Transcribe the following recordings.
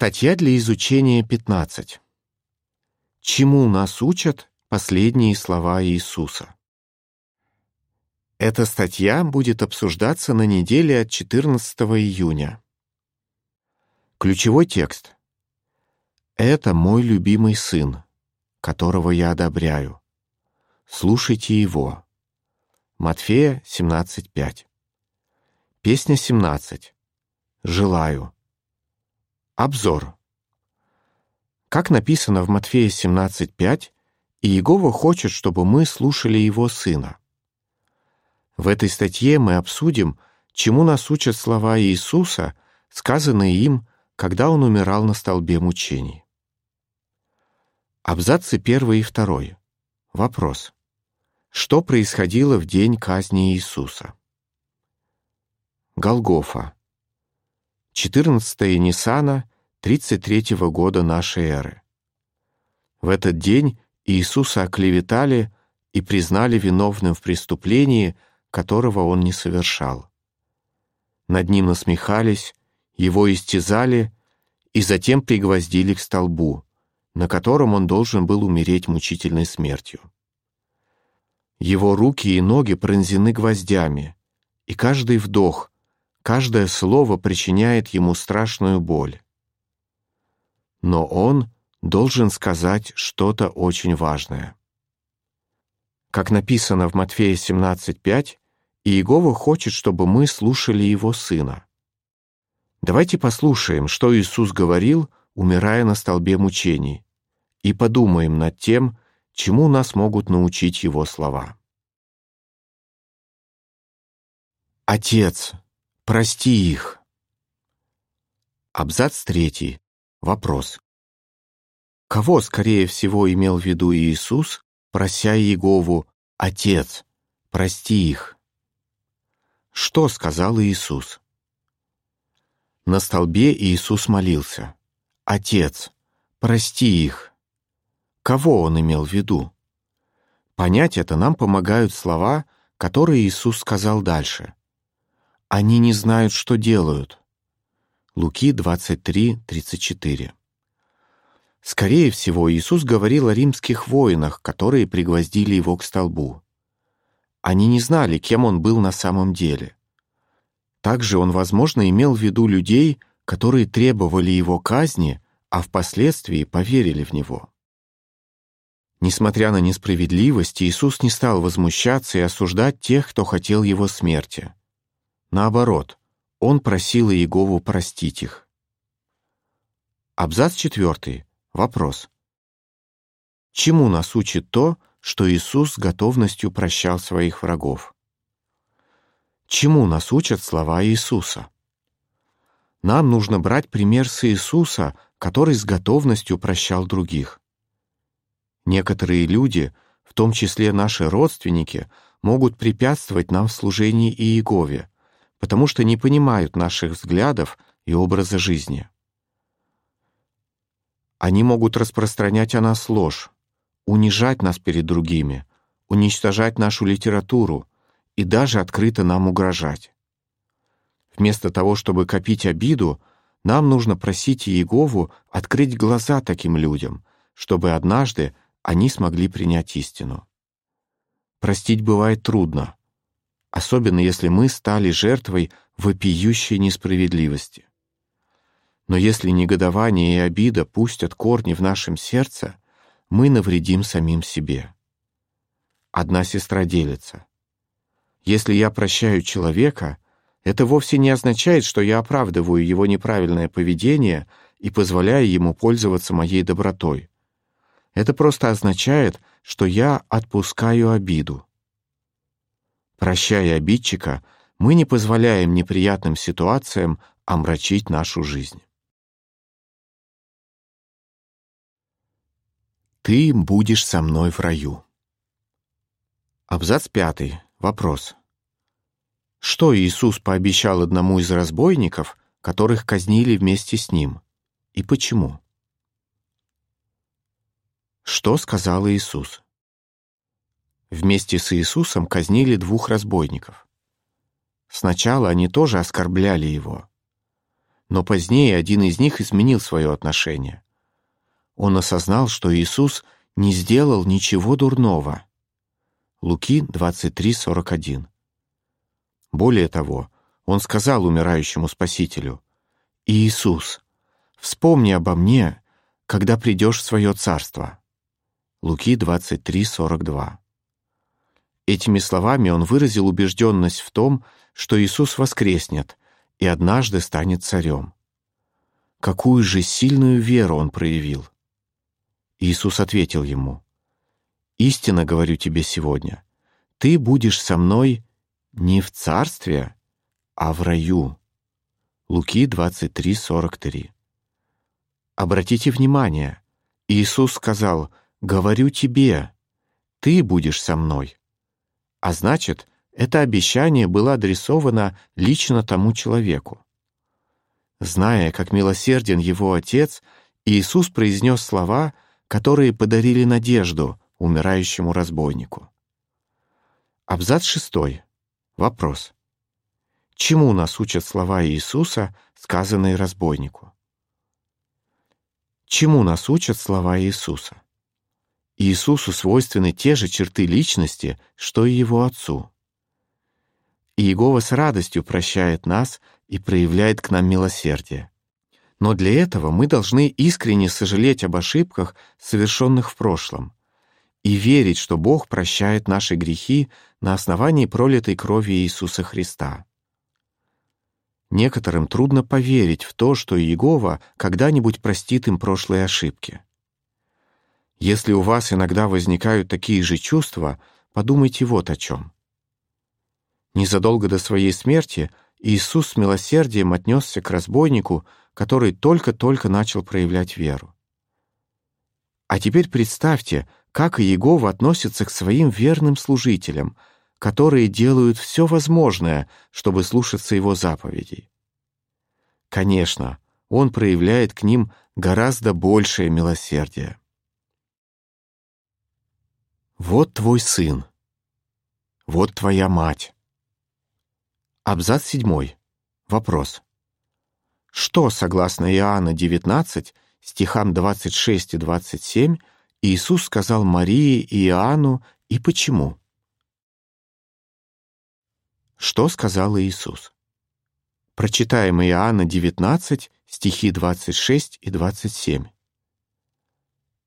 Статья для изучения 15. Чему нас учат последние слова Иисуса? Эта статья будет обсуждаться на неделе от 14 июня. Ключевой текст. «Это мой любимый сын, которого я одобряю. Слушайте его». Матфея 17.5. Песня 17. «Желаю». Обзор. Как написано в Матфея 17.5, Иегова хочет, чтобы мы слушали его сына. В этой статье мы обсудим, чему нас учат слова Иисуса, сказанные им, когда он умирал на столбе мучений. Абзацы 1 и 2. Вопрос. Что происходило в день казни Иисуса? Голгофа. 14 Ниссана 33 года нашей эры. В этот день Иисуса оклеветали и признали виновным в преступлении, которого он не совершал. Над ним насмехались, его истязали и затем пригвоздили к столбу, на котором он должен был умереть мучительной смертью. Его руки и ноги пронзены гвоздями, и каждый вдох — Каждое слово причиняет ему страшную боль. Но он должен сказать что-то очень важное. Как написано в Матфея 17.5, Иегова хочет, чтобы мы слушали его сына. Давайте послушаем, что Иисус говорил, умирая на столбе мучений, и подумаем над тем, чему нас могут научить его слова. «Отец, Прости их. Абзац третий. Вопрос. Кого, скорее всего, имел в виду Иисус, прося Иегову «Отец, прости их»? Что сказал Иисус? На столбе Иисус молился «Отец, прости их». Кого он имел в виду? Понять это нам помогают слова, которые Иисус сказал дальше. Они не знают, что делают. Луки 23:34. Скорее всего, Иисус говорил о римских воинах, которые пригвоздили его к столбу. Они не знали, кем он был на самом деле. Также он, возможно, имел в виду людей, которые требовали его казни, а впоследствии поверили в него. Несмотря на несправедливость, Иисус не стал возмущаться и осуждать тех, кто хотел его смерти. Наоборот, он просил Иегову простить их. Абзац четвертый. Вопрос. Чему нас учит то, что Иисус с готовностью прощал своих врагов? Чему нас учат слова Иисуса? Нам нужно брать пример с Иисуса, который с готовностью прощал других. Некоторые люди, в том числе наши родственники, могут препятствовать нам в служении Иегове, потому что не понимают наших взглядов и образа жизни. Они могут распространять о нас ложь, унижать нас перед другими, уничтожать нашу литературу и даже открыто нам угрожать. Вместо того, чтобы копить обиду, нам нужно просить Иегову открыть глаза таким людям, чтобы однажды они смогли принять истину. Простить бывает трудно, особенно если мы стали жертвой вопиющей несправедливости. Но если негодование и обида пустят корни в нашем сердце, мы навредим самим себе. Одна сестра делится. Если я прощаю человека, это вовсе не означает, что я оправдываю его неправильное поведение и позволяю ему пользоваться моей добротой. Это просто означает, что я отпускаю обиду. Прощая обидчика, мы не позволяем неприятным ситуациям омрачить нашу жизнь. Ты будешь со мной в раю. Абзац пятый. Вопрос. Что Иисус пообещал одному из разбойников, которых казнили вместе с ним, и почему? Что сказал Иисус? Вместе с Иисусом казнили двух разбойников. Сначала они тоже оскорбляли его. но позднее один из них изменил свое отношение. Он осознал, что Иисус не сделал ничего дурного. Луки 23:41. Более того, он сказал умирающему Спасителю: "Иисус, вспомни обо мне, когда придешь в свое царство". Луки 23:42. Этими словами он выразил убежденность в том, что Иисус воскреснет и однажды станет царем. Какую же сильную веру он проявил! Иисус ответил ему, «Истинно говорю тебе сегодня, ты будешь со мной не в царстве, а в раю». Луки 23:43. Обратите внимание, Иисус сказал, «Говорю тебе, ты будешь со мной». А значит, это обещание было адресовано лично тому человеку. Зная, как милосерден его отец, Иисус произнес слова, которые подарили надежду умирающему разбойнику. Абзац шестой. Вопрос. Чему нас учат слова Иисуса, сказанные разбойнику? Чему нас учат слова Иисуса? Иисусу свойственны те же черты личности, что и его Отцу. Иегова с радостью прощает нас и проявляет к нам милосердие. Но для этого мы должны искренне сожалеть об ошибках, совершенных в прошлом, и верить, что Бог прощает наши грехи на основании пролитой крови Иисуса Христа. Некоторым трудно поверить в то, что Иегова когда-нибудь простит им прошлые ошибки. Если у вас иногда возникают такие же чувства, подумайте вот о чем. Незадолго до своей смерти Иисус с милосердием отнесся к разбойнику, который только-только начал проявлять веру. А теперь представьте, как Иегова относится к своим верным служителям, которые делают все возможное, чтобы слушаться его заповедей. Конечно, он проявляет к ним гораздо большее милосердие. Вот твой сын. Вот твоя мать. Абзац седьмой. Вопрос. Что, согласно Иоанна 19, стихам 26 и 27, Иисус сказал Марии и Иоанну и почему? Что сказал Иисус? Прочитаем Иоанна 19, стихи 26 и 27.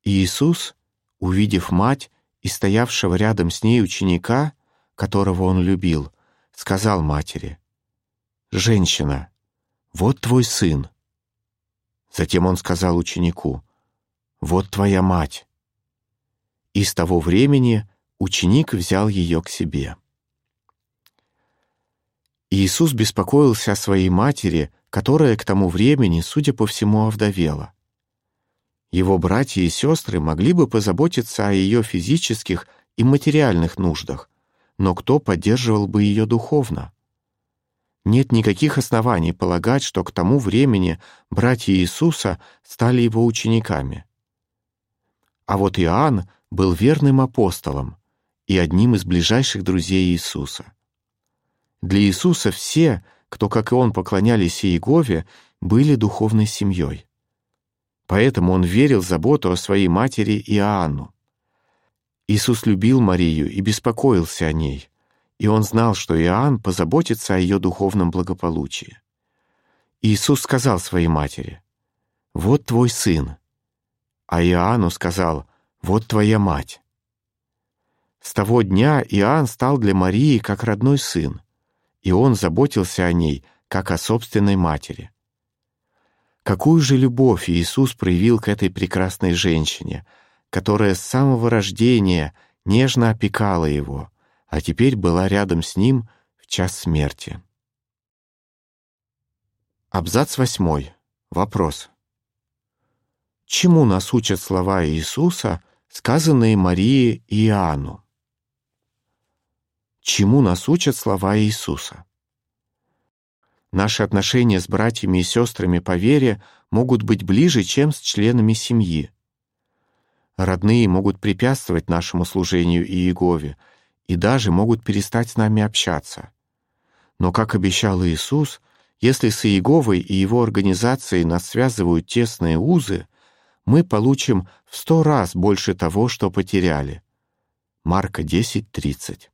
Иисус, увидев мать, и стоявшего рядом с ней ученика, которого он любил, сказал матери, «Женщина, вот твой сын». Затем он сказал ученику, «Вот твоя мать». И с того времени ученик взял ее к себе. Иисус беспокоился о своей матери, которая к тому времени, судя по всему, овдовела. Его братья и сестры могли бы позаботиться о ее физических и материальных нуждах, но кто поддерживал бы ее духовно? Нет никаких оснований полагать, что к тому времени братья Иисуса стали его учениками. А вот Иоанн был верным апостолом и одним из ближайших друзей Иисуса. Для Иисуса все, кто, как и он, поклонялись Иегове, были духовной семьей. Поэтому он верил в заботу о своей матери Иоанну. Иисус любил Марию и беспокоился о ней, и он знал, что Иоанн позаботится о ее духовном благополучии. Иисус сказал своей матери, «Вот твой сын», а Иоанну сказал, «Вот твоя мать». С того дня Иоанн стал для Марии как родной сын, и он заботился о ней, как о собственной матери. Какую же любовь Иисус проявил к этой прекрасной женщине, которая с самого рождения нежно опекала его, а теперь была рядом с ним в час смерти. Абзац восьмой. Вопрос. Чему нас учат слова Иисуса, сказанные Марии и Иоанну? Чему нас учат слова Иисуса? Наши отношения с братьями и сестрами по вере могут быть ближе, чем с членами семьи. Родные могут препятствовать нашему служению Иегове и даже могут перестать с нами общаться. Но, как обещал Иисус, Если с Иеговой и его организацией нас связывают тесные узы, мы получим в сто раз больше того, что потеряли. Марка 10.30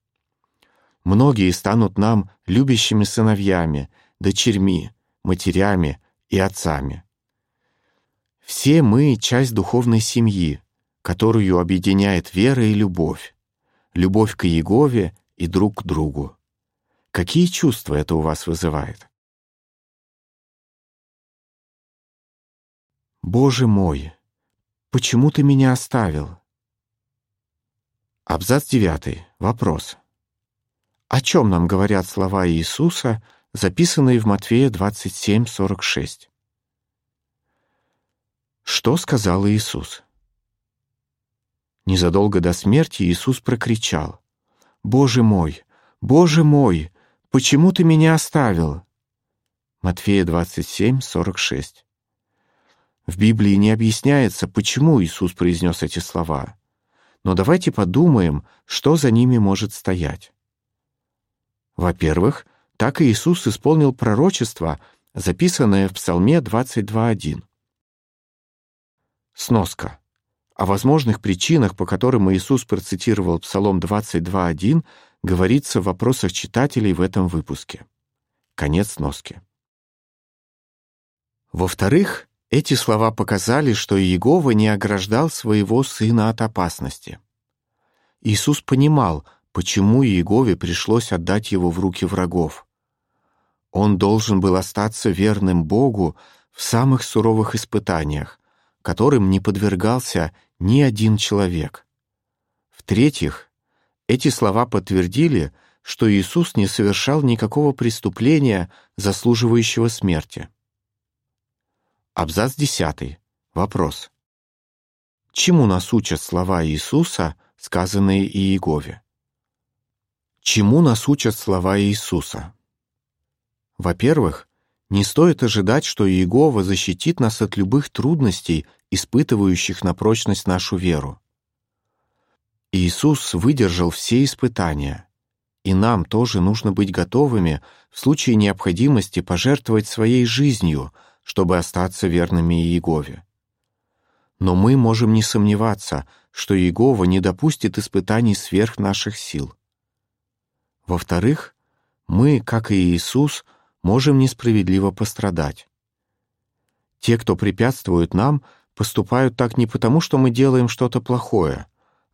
Многие станут нам любящими сыновьями, дочерьми, матерями и отцами. Все мы — часть духовной семьи, которую объединяет вера и любовь, любовь к Иегове и друг к другу. Какие чувства это у вас вызывает? Боже мой, почему ты меня оставил? Абзац девятый. Вопрос. О чем нам говорят слова Иисуса, записанные в Матфея 27:46? Что сказал Иисус? Незадолго до смерти Иисус прокричал: "Боже мой, Боже мой, почему ты меня оставил?" Матфея 27:46. В Библии не объясняется, почему Иисус произнес эти слова. Но давайте подумаем, что за ними может стоять. Во-первых, так Иисус исполнил пророчество, записанное в Псалме 22.1. Сноска. О возможных причинах, по которым Иисус процитировал Псалом 22.1, говорится в вопросах читателей в этом выпуске. Конец сноски. Во-вторых, эти слова показали, что Иегова не ограждал своего сына от опасности. Иисус понимал, почему Иегове пришлось отдать его в руки врагов. Он должен был остаться верным Богу в самых суровых испытаниях, которым не подвергался ни один человек. В-третьих, эти слова подтвердили, что Иисус не совершал никакого преступления, заслуживающего смерти. Абзац 10. Вопрос. Чему нас учат слова Иисуса, сказанные Иегове? Чему нас учат слова Иисуса? Во-первых, не стоит ожидать, что Иегова защитит нас от любых трудностей, испытывающих на прочность нашу веру. Иисус выдержал все испытания, и нам тоже нужно быть готовыми в случае необходимости пожертвовать своей жизнью, чтобы остаться верными Иегове. Но мы можем не сомневаться, что Иегова не допустит испытаний сверх наших сил. Во-вторых, мы, как и Иисус, можем несправедливо пострадать. Те, кто препятствует нам, поступают так не потому, что мы делаем что-то плохое,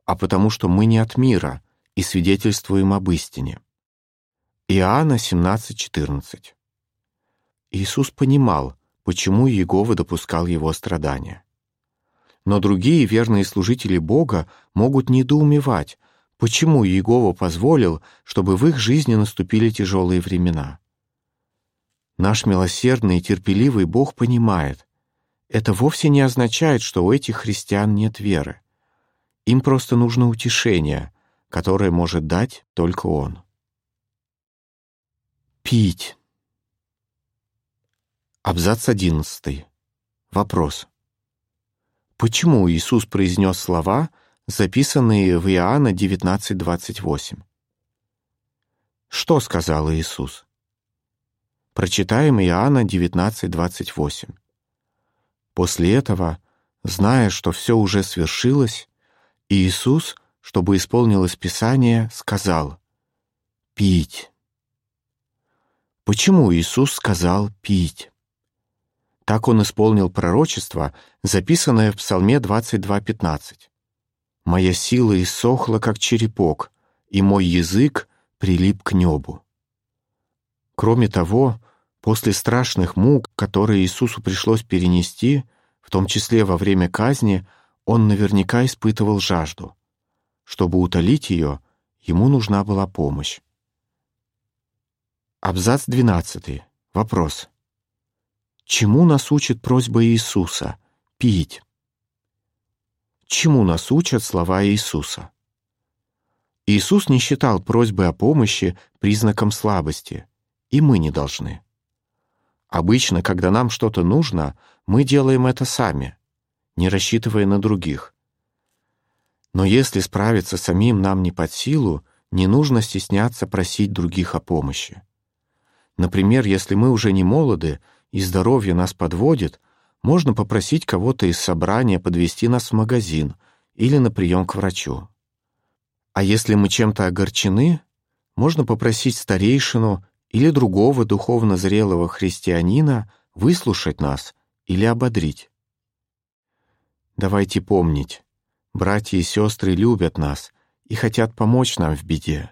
а потому что мы не от мира и свидетельствуем об истине. Иоанна 17:14. Иисус понимал, почему Иегова допускал его страдания. Но другие верные служители Бога могут недоумевать, Почему Иегова позволил, чтобы в их жизни наступили тяжелые времена? Наш милосердный и терпеливый Бог понимает, это вовсе не означает, что у этих христиан нет веры. Им просто нужно утешение, которое может дать только Он. Пить. Абзац одиннадцатый. Вопрос. Почему Иисус произнес слова, записанные в Иоанна 19:28. Что сказал Иисус? Прочитаем Иоанна 19:28. После этого, зная, что все уже свершилось, Иисус, чтобы исполнилось Писание, сказал: "Пить". Почему Иисус сказал пить? Так он исполнил пророчество, записанное в Псалме 22:15. Моя сила иссохла, как черепок, и мой язык прилип к небу. Кроме того, после страшных мук, которые Иисусу пришлось перенести, в том числе во время казни, он наверняка испытывал жажду. Чтобы утолить ее, ему нужна была помощь. Абзац 12. Вопрос. Чему нас учит просьба Иисуса пить? чему нас учат слова Иисуса. Иисус не считал просьбы о помощи признаком слабости, и мы не должны. Обычно, когда нам что-то нужно, мы делаем это сами, не рассчитывая на других. Но если справиться самим нам не под силу, не нужно стесняться просить других о помощи. Например, если мы уже не молоды и здоровье нас подводит, можно попросить кого-то из собрания подвести нас в магазин или на прием к врачу. А если мы чем-то огорчены, можно попросить старейшину или другого духовно зрелого христианина выслушать нас или ободрить. Давайте помнить, братья и сестры любят нас и хотят помочь нам в беде,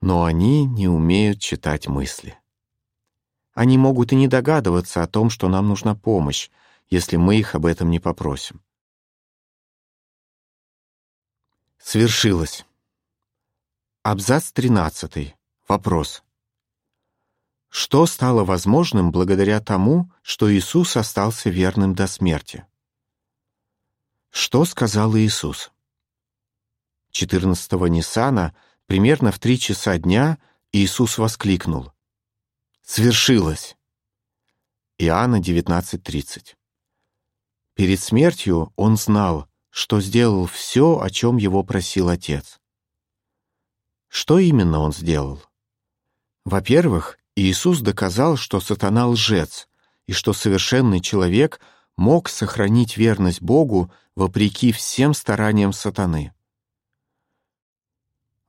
но они не умеют читать мысли. Они могут и не догадываться о том, что нам нужна помощь, если мы их об этом не попросим. Свершилось. Абзац 13. Вопрос. Что стало возможным благодаря тому, что Иисус остался верным до смерти? Что сказал Иисус? 14-го Ниссана, примерно в три часа дня, Иисус воскликнул. «Свершилось!» Иоанна 19.30 Перед смертью он знал, что сделал все, о чем его просил Отец. Что именно он сделал? Во-первых, Иисус доказал, что сатана лжец, и что совершенный человек мог сохранить верность Богу вопреки всем стараниям сатаны.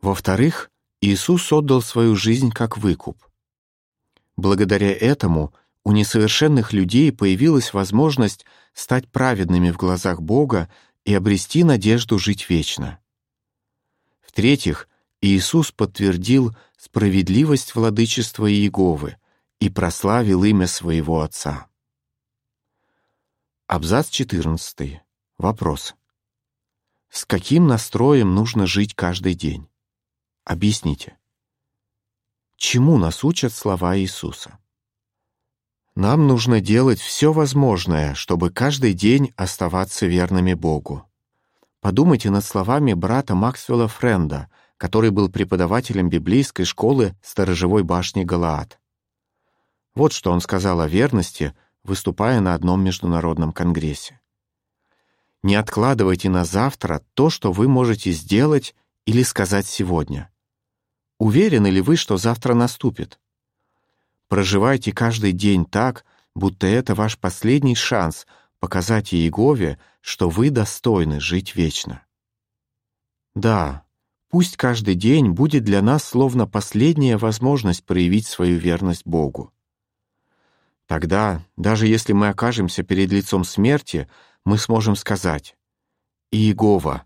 Во-вторых, Иисус отдал свою жизнь как выкуп. Благодаря этому у несовершенных людей появилась возможность стать праведными в глазах Бога и обрести надежду жить вечно. В-третьих, Иисус подтвердил справедливость владычества Иеговы и прославил имя своего Отца. Абзац 14. Вопрос. С каким настроем нужно жить каждый день? Объясните. Чему нас учат слова Иисуса? Нам нужно делать все возможное, чтобы каждый день оставаться верными Богу. Подумайте над словами брата Максвелла Френда, который был преподавателем библейской школы сторожевой башни Галаад. Вот что он сказал о верности, выступая на одном международном конгрессе. Не откладывайте на завтра то, что вы можете сделать или сказать сегодня. Уверены ли вы, что завтра наступит? Проживайте каждый день так, будто это ваш последний шанс показать Иегове, что вы достойны жить вечно. Да, Пусть каждый день будет для нас словно последняя возможность проявить свою верность Богу. Тогда, даже если мы окажемся перед лицом смерти, мы сможем сказать «Иегова,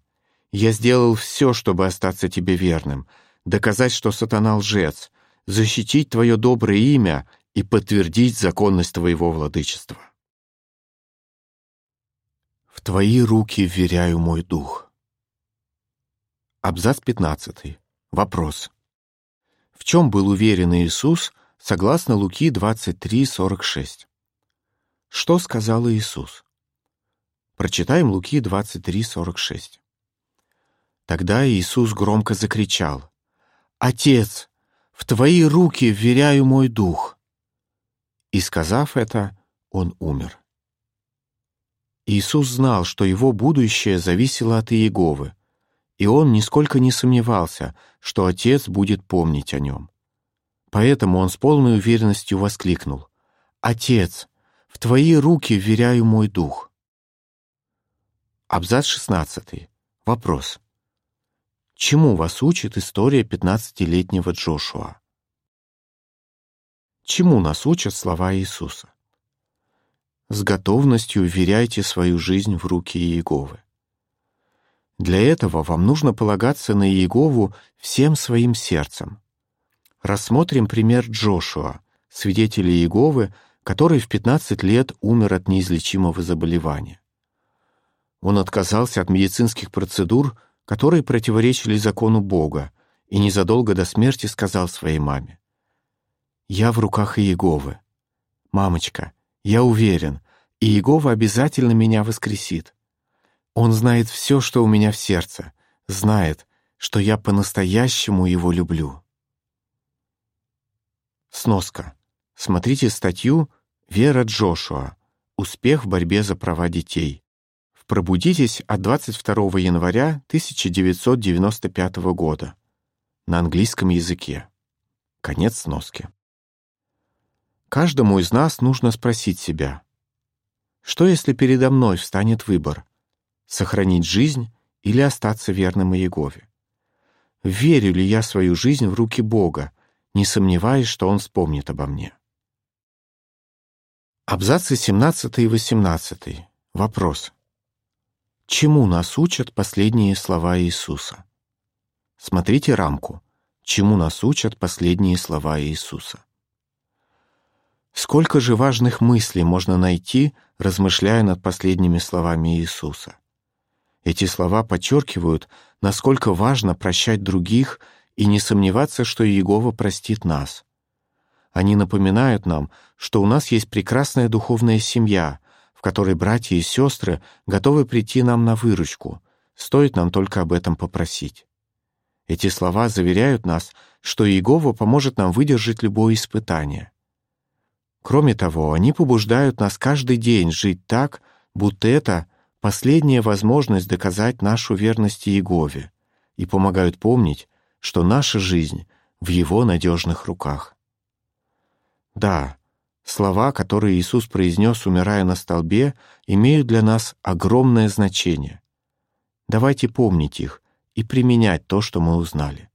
я сделал все, чтобы остаться тебе верным, доказать, что сатана лжец, защитить твое доброе имя и подтвердить законность твоего владычества». В твои руки вверяю мой дух. Абзац 15. Вопрос. В чем был уверен Иисус, согласно Луки 23:46? Что сказал Иисус? Прочитаем Луки 23:46. Тогда Иисус громко закричал: "Отец, в твои руки вверяю мой дух". И сказав это, он умер. Иисус знал, что его будущее зависело от Иеговы и он нисколько не сомневался, что отец будет помнить о нем. Поэтому он с полной уверенностью воскликнул «Отец, в твои руки вверяю мой дух». Абзац 16. Вопрос. Чему вас учит история пятнадцатилетнего Джошуа? Чему нас учат слова Иисуса? С готовностью вверяйте свою жизнь в руки Иеговы. Для этого вам нужно полагаться на Иегову всем своим сердцем. Рассмотрим пример Джошуа, свидетеля Иеговы, который в 15 лет умер от неизлечимого заболевания. Он отказался от медицинских процедур, которые противоречили закону Бога, и незадолго до смерти сказал своей маме: "Я в руках Иеговы. Мамочка, я уверен, Иегова обязательно меня воскресит. Он знает все, что у меня в сердце, знает, что я по-настоящему его люблю. Сноска. Смотрите статью «Вера Джошуа. Успех в борьбе за права детей». В «Пробудитесь» от 22 января 1995 года на английском языке. Конец сноски. Каждому из нас нужно спросить себя, что если передо мной встанет выбор — сохранить жизнь или остаться верным Иегове? Верю ли я свою жизнь в руки Бога, не сомневаясь, что Он вспомнит обо мне? Абзацы 17 и 18. Вопрос. Чему нас учат последние слова Иисуса? Смотрите рамку. Чему нас учат последние слова Иисуса? Сколько же важных мыслей можно найти, размышляя над последними словами Иисуса? Эти слова подчеркивают, насколько важно прощать других и не сомневаться, что Иегова простит нас. Они напоминают нам, что у нас есть прекрасная духовная семья, в которой братья и сестры готовы прийти нам на выручку, стоит нам только об этом попросить. Эти слова заверяют нас, что Иегова поможет нам выдержать любое испытание. Кроме того, они побуждают нас каждый день жить так, будто это последняя возможность доказать нашу верность Иегове и помогают помнить, что наша жизнь в Его надежных руках. Да, слова, которые Иисус произнес, умирая на столбе, имеют для нас огромное значение. Давайте помнить их и применять то, что мы узнали.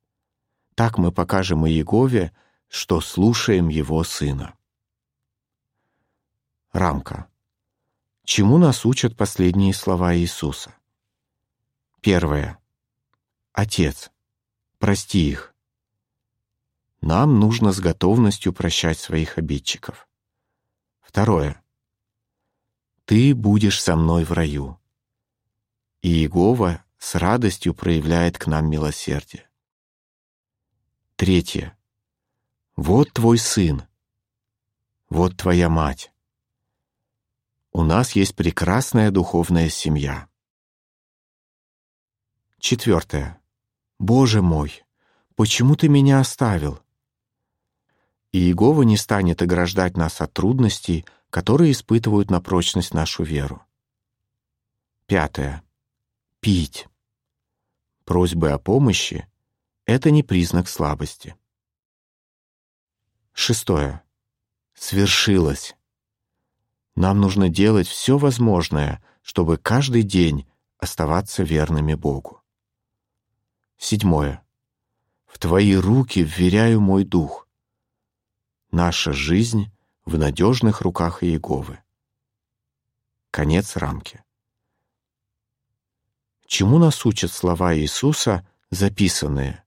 Так мы покажем Иегове, что слушаем Его Сына. Рамка. Чему нас учат последние слова Иисуса? Первое. Отец, прости их. Нам нужно с готовностью прощать своих обидчиков. Второе. Ты будешь со мной в раю. И Иегова с радостью проявляет к нам милосердие. Третье. Вот твой сын. Вот твоя мать. У нас есть прекрасная духовная семья. Четвертое. Боже мой, почему ты меня оставил? И Иегова не станет ограждать нас от трудностей, которые испытывают на прочность нашу веру. Пятое. Пить. Просьбы о помощи — это не признак слабости. Шестое. Свершилось. Нам нужно делать все возможное, чтобы каждый день оставаться верными Богу. Седьмое. В Твои руки вверяю мой дух. Наша жизнь в надежных руках Иеговы. Конец рамки. Чему нас учат слова Иисуса, записанные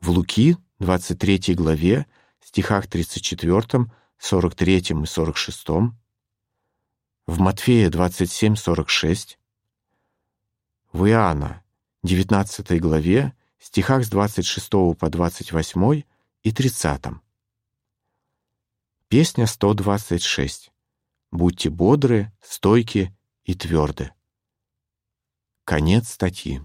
в Луки, 23 главе, стихах 34, 43 и 46, в Матфея 27:46, в Иоанна 19 главе, стихах с 26 по 28 и 30. Песня 126. Будьте бодры, стойки и тверды. Конец статьи.